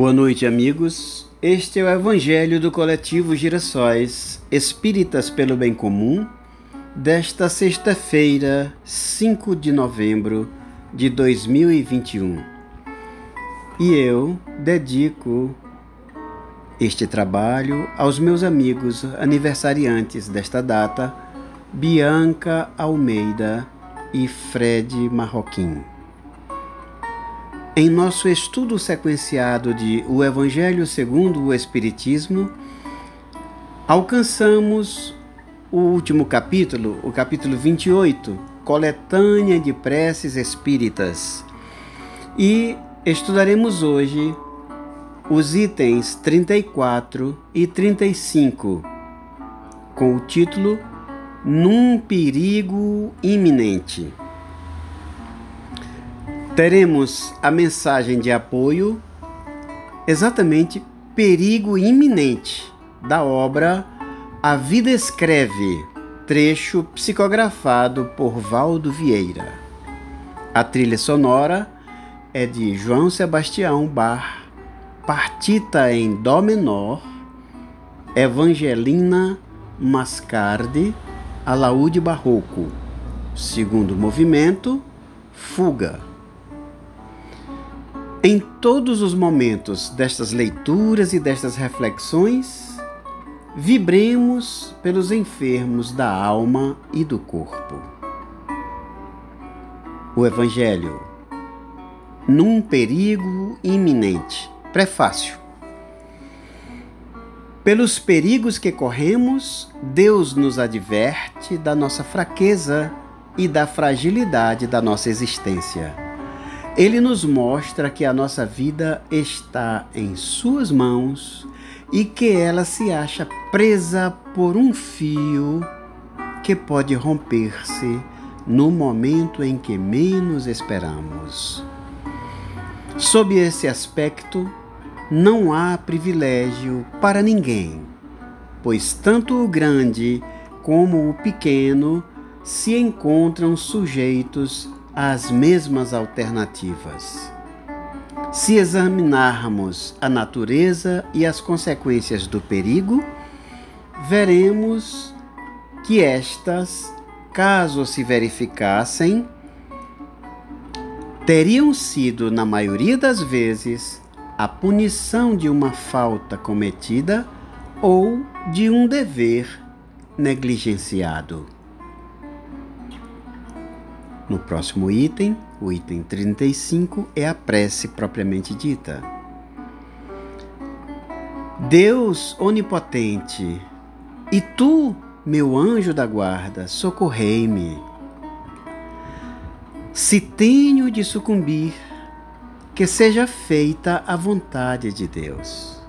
Boa noite, amigos. Este é o Evangelho do Coletivo Girassóis Espíritas pelo Bem Comum, desta sexta-feira, 5 de novembro de 2021. E eu dedico este trabalho aos meus amigos aniversariantes desta data, Bianca Almeida e Fred Marroquim. Em nosso estudo sequenciado de O Evangelho segundo o Espiritismo, alcançamos o último capítulo, o capítulo 28, Coletânea de Preces Espíritas. E estudaremos hoje os itens 34 e 35, com o título Num Perigo Iminente teremos a mensagem de apoio, exatamente perigo iminente, da obra A Vida Escreve, trecho psicografado por Valdo Vieira. A trilha sonora é de João Sebastião Bar, partita em Dó menor, Evangelina Mascardi, alaúde barroco. Segundo movimento, fuga. Em todos os momentos destas leituras e destas reflexões, vibremos pelos enfermos da alma e do corpo. O Evangelho, num perigo iminente. Prefácio. Pelos perigos que corremos, Deus nos adverte da nossa fraqueza e da fragilidade da nossa existência ele nos mostra que a nossa vida está em Suas mãos e que ela se acha presa por um fio que pode romper-se no momento em que menos esperamos. Sob esse aspecto, não há privilégio para ninguém, pois tanto o grande como o pequeno se encontram sujeitos as mesmas alternativas. Se examinarmos a natureza e as consequências do perigo, veremos que estas, caso se verificassem, teriam sido, na maioria das vezes, a punição de uma falta cometida ou de um dever negligenciado. No próximo item, o item 35, é a prece propriamente dita. Deus onipotente, e tu, meu anjo da guarda, socorrei-me. Se tenho de sucumbir, que seja feita a vontade de Deus.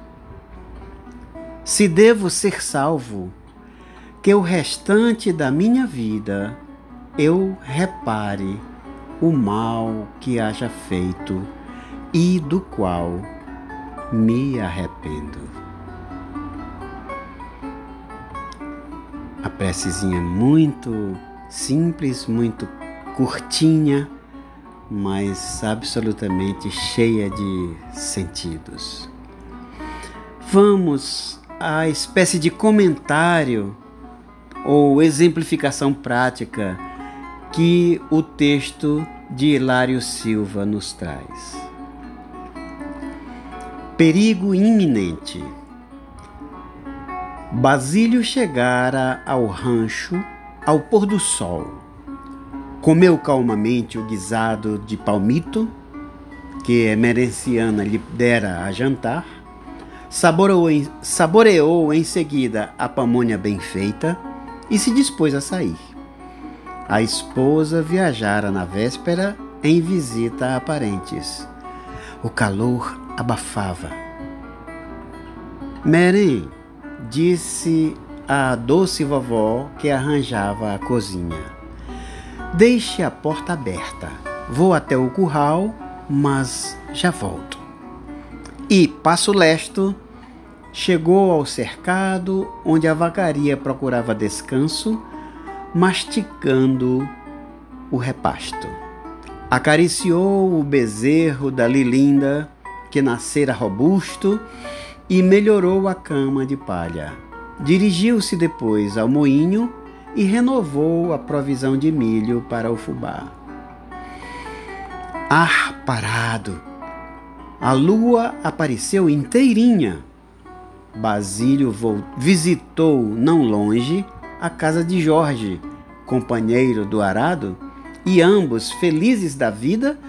Se devo ser salvo, que o restante da minha vida eu repare o mal que haja feito e do qual me arrependo. A precezinha muito simples, muito curtinha, mas absolutamente cheia de sentidos. Vamos à espécie de comentário ou exemplificação prática que o texto de Hilário Silva nos traz. Perigo iminente. Basílio chegara ao rancho ao pôr do sol. Comeu calmamente o guisado de palmito que Emerenciana lhe dera a jantar, saboreou em, saboreou em seguida a pamonha bem feita e se dispôs a sair. A esposa viajara na véspera em visita a parentes. O calor abafava. Meren disse à doce vovó que arranjava a cozinha. Deixe a porta aberta. Vou até o curral, mas já volto. E, passo lesto, chegou ao cercado onde a vacaria procurava descanso mastigando o repasto. Acariciou o bezerro da Lilinda, que nascera robusto, e melhorou a cama de palha. Dirigiu-se depois ao moinho e renovou a provisão de milho para o fubá. Ar parado. A lua apareceu inteirinha. Basílio visitou, não longe, a casa de Jorge, companheiro do arado, e ambos, felizes da vida,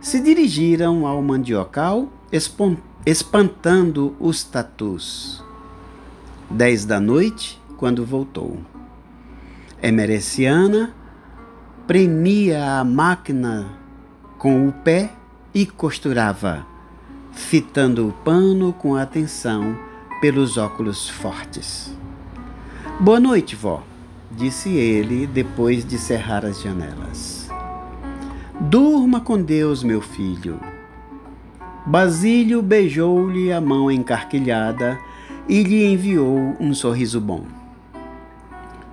se dirigiram ao mandiocal, espantando os tatus. Dez da noite, quando voltou. Emereciana premia a máquina com o pé e costurava, fitando o pano com atenção pelos óculos fortes. Boa noite, vó, disse ele depois de cerrar as janelas. Durma com Deus, meu filho. Basílio beijou-lhe a mão encarquilhada e lhe enviou um sorriso bom.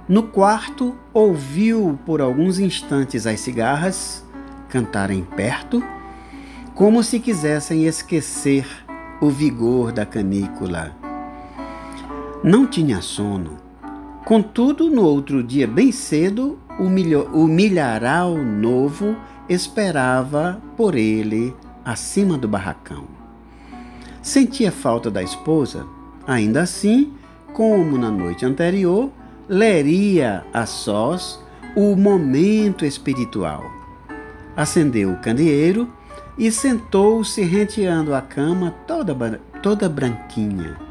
No quarto, ouviu por alguns instantes as cigarras cantarem perto, como se quisessem esquecer o vigor da canícula. Não tinha sono Contudo, no outro dia, bem cedo, o, milharal novo esperava por ele acima do barracão. Sentia falta da esposa, ainda assim, como na noite anterior, leria a sós o momento espiritual. Acendeu o candeeiro e sentou-se renteando a cama toda, toda branquinha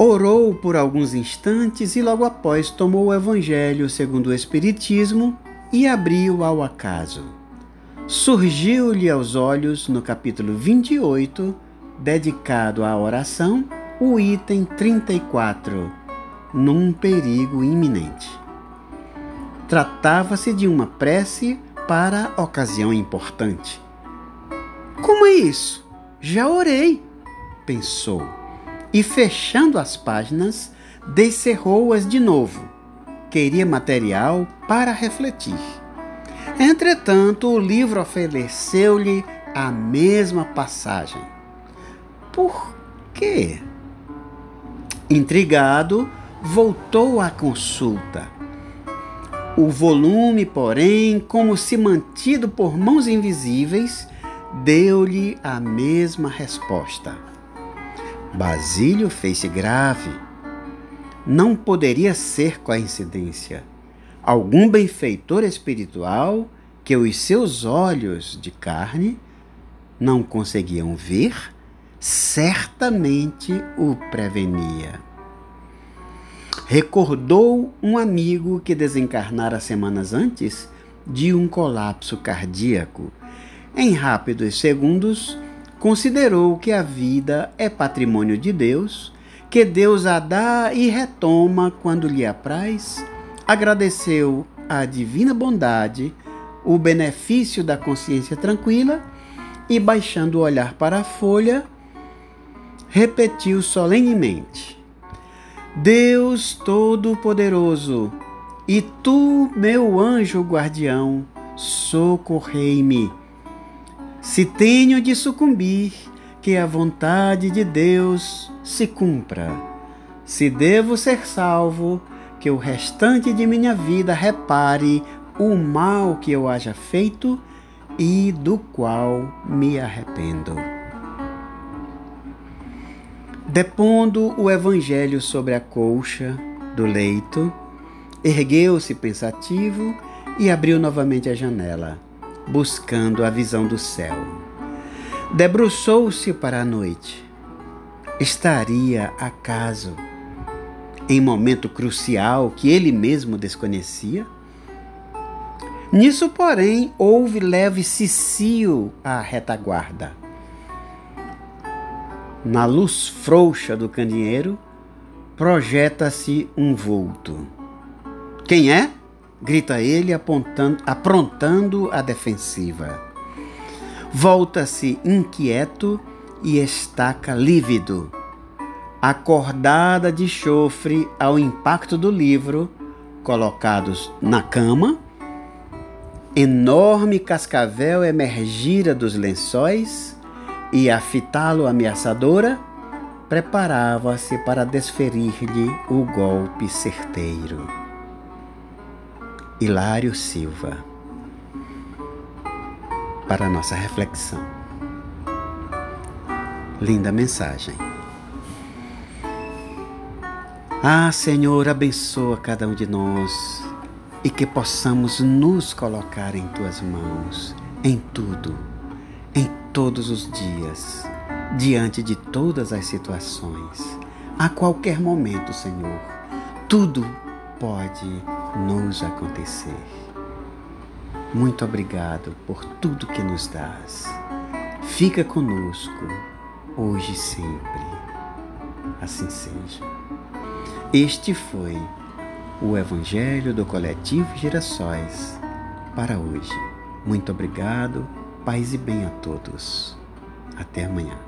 Orou por alguns instantes e logo após tomou o Evangelho segundo o Espiritismo e abriu ao acaso. Surgiu-lhe aos olhos, no capítulo 28, dedicado à oração, o item 34, num perigo iminente. Tratava-se de uma prece para ocasião importante. Como é isso? Já orei, pensou e, fechando as páginas, descerrou-as de novo. Queria material para refletir. Entretanto, o livro ofereceu-lhe a mesma passagem. Por quê? Intrigado, voltou à consulta. O volume, porém, como se mantido por mãos invisíveis, deu-lhe a mesma resposta. Basílio fez-se grave. Não poderia ser coincidência. Algum benfeitor espiritual que os seus olhos de carne não conseguiam ver, certamente o prevenia. Recordou um amigo que desencarnara semanas antes de um colapso cardíaco. Em rápidos segundos, considerou que a vida é patrimônio de Deus, que Deus a dá e retoma quando lhe apraz, agradeceu a divina bondade, o benefício da consciência tranquila e, baixando o olhar para a folha, repetiu solenemente: Deus Todo-Poderoso, e tu, meu anjo guardião, socorrei-me se tenho de sucumbir, que a vontade de Deus se cumpra. Se devo ser salvo, que o restante de minha vida repare o mal que eu haja feito e do qual me arrependo. Depondo o Evangelho sobre a colcha do leito, ergueu-se pensativo e abriu novamente a janela buscando a visão do céu. Debruçou-se para a noite. Estaria acaso em momento crucial que ele mesmo desconhecia? Nisso, porém, houve leve cicio à retaguarda. Na luz frouxa do candeeiro, projeta-se um vulto. Quem é? Grita ele apontando, aprontando a defensiva. Volta-se inquieto e estaca lívido. Acordada de chofre ao impacto do livro, colocados na cama, enorme cascavel emergira dos lençóis e, a fitá-lo ameaçadora, preparava-se para desferir-lhe o golpe certeiro. Hilário Silva para nossa reflexão. Linda mensagem. Ah, Senhor, abençoa cada um de nós e que possamos nos colocar em tuas mãos, em tudo, em todos os dias, diante de todas as situações. A qualquer momento, Senhor, tudo pode nos acontecer. Muito obrigado por tudo que nos dás. Fica conosco, hoje e sempre. Assim seja. Este foi o Evangelho do Coletivo Girassóis para hoje. Muito obrigado, paz e bem a todos. Até amanhã.